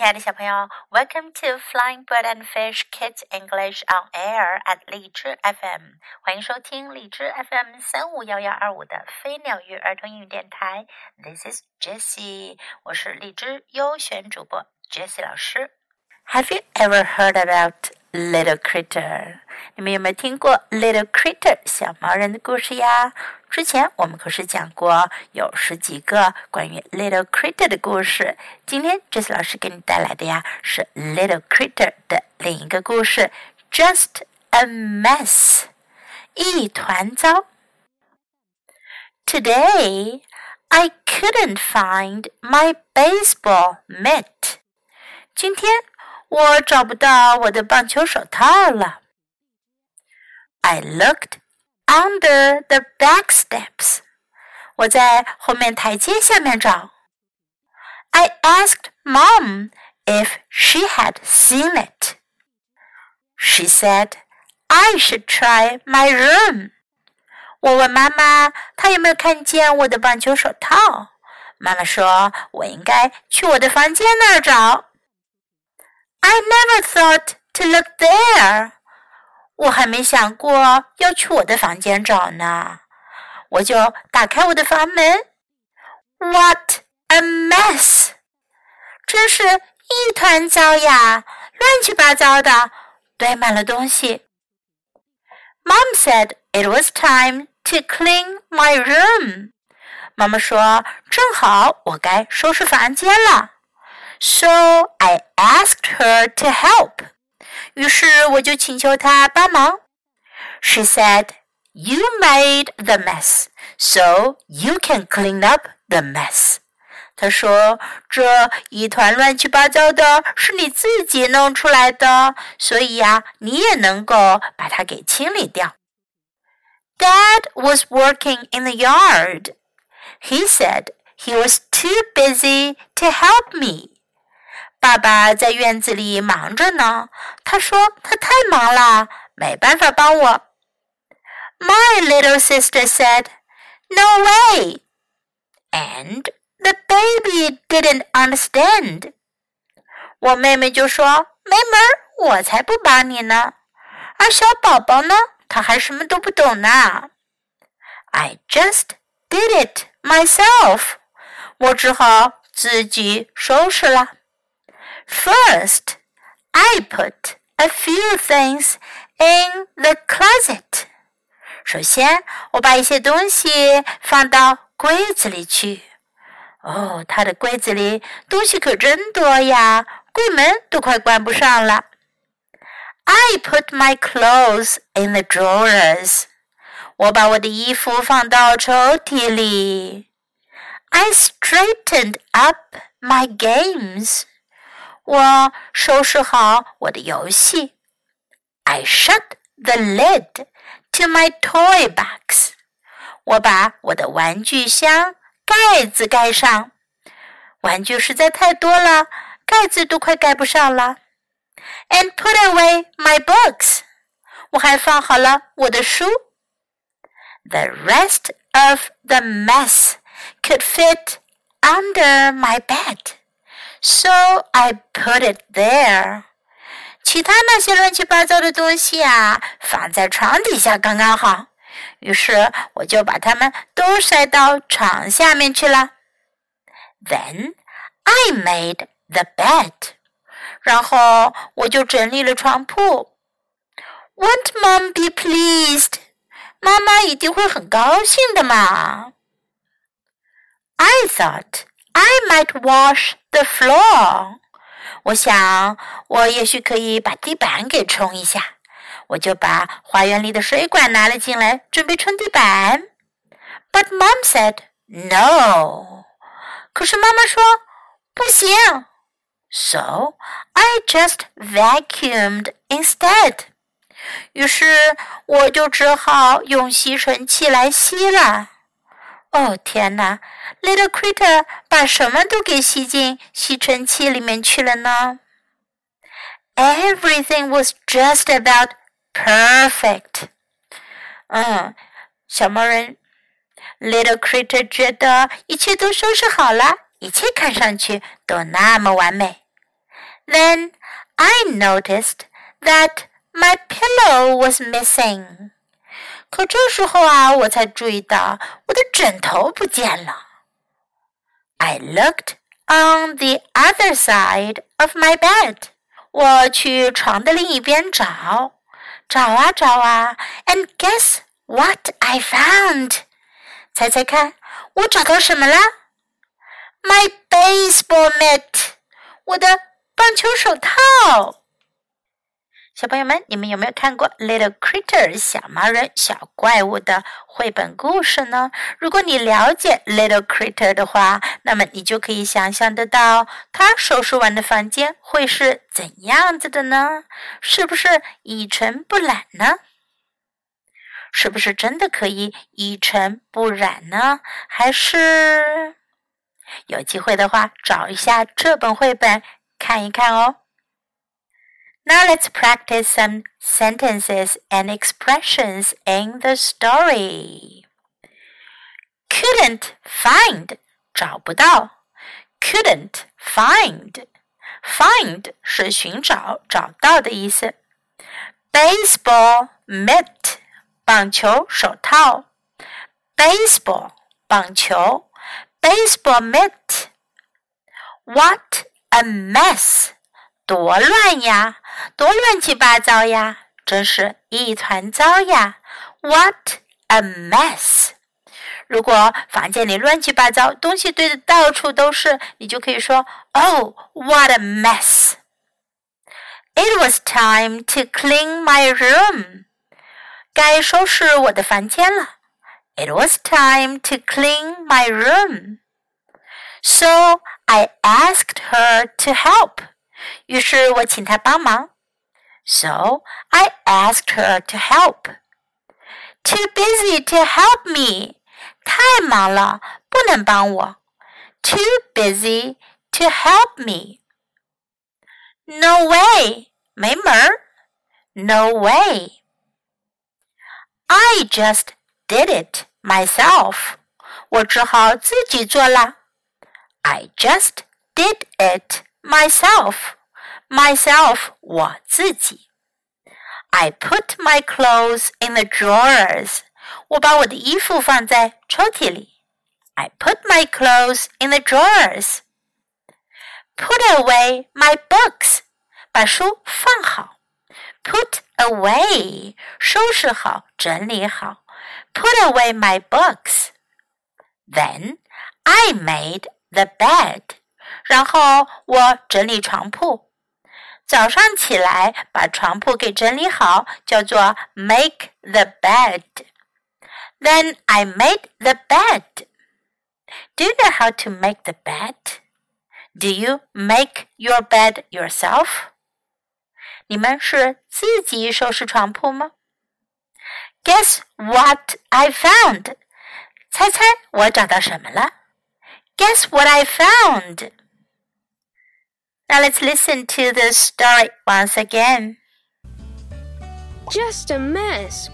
亲爱的小朋友，Welcome to Flying Bird and Fish Kids English on Air at 荔枝 FM，欢迎收听荔枝 FM 三五幺幺二五的飞鸟鱼儿童英语电台。This is Jessie，我是荔枝优选主播 Jessie 老师。Have you ever heard about Little Critter？你们有没有听过 Little Critter 小毛人的故事呀？之前我们可是讲过有十几个关于 Little Critter 的故事。今天 Jess 老师给你带来的呀是 Little Critter 的另一个故事，Just a Mess，一团糟。Today I couldn't find my baseball mitt。今天我找不到我的棒球手套了。I looked under the back steps. 我在后面台阶下面找。I asked mom if she had seen it. She said I should try my room. 我问妈妈，她有没有看见我的棒球手套？妈妈说，我应该去我的房间那儿找。I never thought to look there. 我还没想过要去我的房间找呢，我就打开我的房门。What a mess！真是一团糟呀，乱七八糟的，堆满了东西。Mom said it was time to clean my room。妈妈说，正好我该收拾房间了。So I asked her to help。于是我就请求她帮忙。She said, "You made the mess, so you can clean up the mess." 她说：“这一团乱七八糟的是你自己弄出来的，所以呀，你也能够把它给清理掉。” Dad was working in the yard. He said he was too busy to help me. 爸爸在院子里忙着呢。他说他太忙了，没办法帮我。My little sister said, "No way," and the baby didn't understand. 我妹妹就说：“没门儿，我才不帮你呢。”而小宝宝呢，他还什么都不懂呢。I just did it myself. 我只好自己收拾了。First, I put a few things in the closet. 首先，我把一些东西放到柜子里去。哦，他的柜子里东西可真多呀，柜门都快关不上了。I put my clothes in the drawers. 我把我的衣服放到抽屉里。I straightened up my games. 我收拾好我的游戏。I shut the lid to my toy box。我把我的玩具箱盖子盖上。玩具实在太多了，盖子都快盖不上了。And put away my books。我还放好了我的书。The rest of the mess could fit under my bed so I put it there. 其他那些乱七八糟的东西啊，放在床底下刚刚好。于是我就把它们都塞到床下面去了。Then I made the bed. 然后我就整理了床铺。Won't Mom be pleased? 妈妈一定会很高兴的嘛。I thought I might wash the floor。我想，我也许可以把地板给冲一下。我就把花园里的水管拿了进来，准备冲地板。But mom said no。可是妈妈说不行。So I just vacuumed instead。于是我就只好用吸尘器来吸了。哦天哪，Little Critter 把什么都给吸进吸尘器里面去了呢？Everything was just about perfect。嗯，小猫人 Little Critter 觉得一切都收拾好了，一切看上去都那么完美。 Then I noticed that my pillow was missing. 可这时候啊，我才注意到我的枕头不见了。I looked on the other side of my bed. 我去床的另一边找，找啊找啊，and guess what I found？猜猜看，我找到什么了？My baseball mitt，我的棒球手套。 小朋友们，你们有没有看过《Little Critter》小毛人、小怪物的绘本故事呢？如果你了解 Little Critter 的话，那么你就可以想象得到，他收拾完的房间会是怎样子的呢？是不是一尘不染呢？是不是真的可以一尘不染呢？还是有机会的话，找一下这本绘本看一看哦。Now let's practice some sentences and expressions in the story. Couldn't find 找不到，couldn't find find 是寻找、找到的意思。Baseball mitt 棒球手套，baseball 棒球，baseball mitt。What a mess! 多乱呀，多乱七八糟呀，真是一团糟呀！What a mess！如果房间里乱七八糟，东西堆的到处都是，你就可以说：“Oh, what a mess!” It was time to clean my room. 该收拾我的房间了。It was time to clean my room. So I asked her to help. 于是我请她帮忙。So I asked her to help. Too busy to help me. 太忙了，不能帮我。Too busy to help me. No way. 没门儿。No way. I just did it myself. 我只好自己做了。I just did it myself, myself 我自己。I put my clothes in the drawers. 我把我的衣服放在抽屉里。I put my clothes in the drawers. Put away my books. 把书放好。Put away 收拾好，整理好。Put away my books. Then I made the bed. 然后我整理床铺。早上起来把床铺给整理好，叫做 make the bed. Then I made the bed. Do you know how to make the bed? Do you make your bed yourself? 你们是自己收拾床铺吗？Guess what I found? 猜猜我找到什么了？Guess what I found? Now let's listen to the story once again. Just a mess.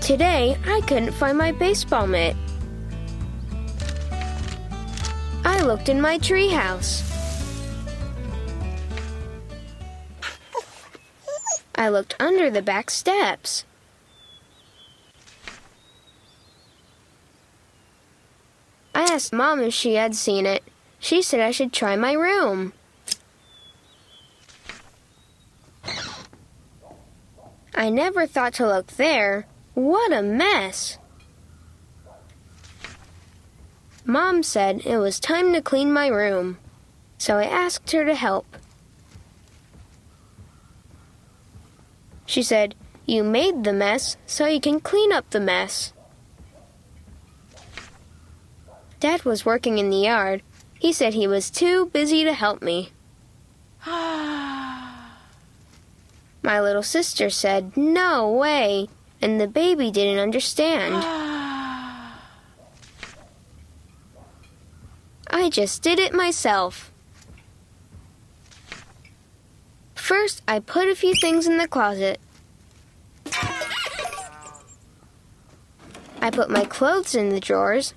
Today, I couldn't find my baseball mitt. I looked in my treehouse. I looked under the back steps. I asked Mom if she had seen it. She said I should try my room. I never thought to look there. What a mess! Mom said it was time to clean my room, so I asked her to help. She said, You made the mess, so you can clean up the mess. Dad was working in the yard. He said he was too busy to help me. My little sister said, No way, and the baby didn't understand. I just did it myself. First, I put a few things in the closet. I put my clothes in the drawers.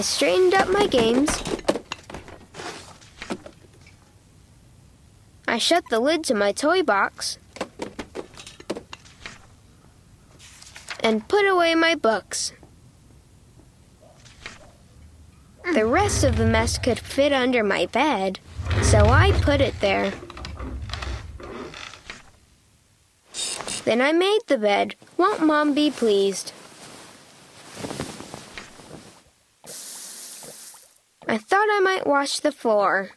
I straightened up my games. I shut the lid to my toy box. And put away my books. The rest of the mess could fit under my bed, so I put it there. Then I made the bed. Won't Mom be pleased? I thought I might wash the floor.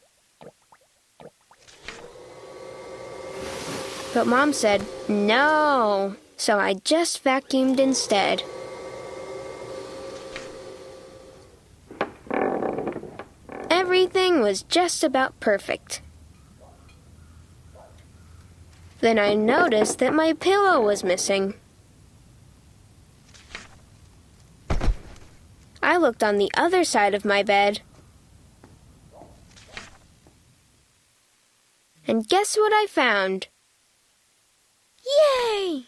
But Mom said, no. So I just vacuumed instead. Everything was just about perfect. Then I noticed that my pillow was missing. I looked on the other side of my bed. And guess what I found? Yay!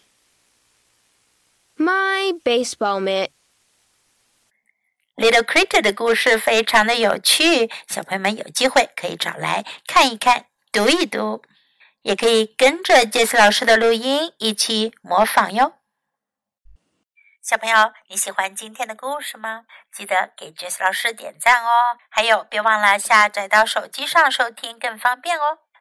My baseball mitt. Little Critter 的故事非常的有趣，小朋友们有机会可以找来看一看、读一读，也可以跟着杰斯老师的录音一起模仿哟。小朋友，你喜欢今天的故事吗？记得给杰斯老师点赞哦！还有，别忘了下载到手机上收听更方便哦。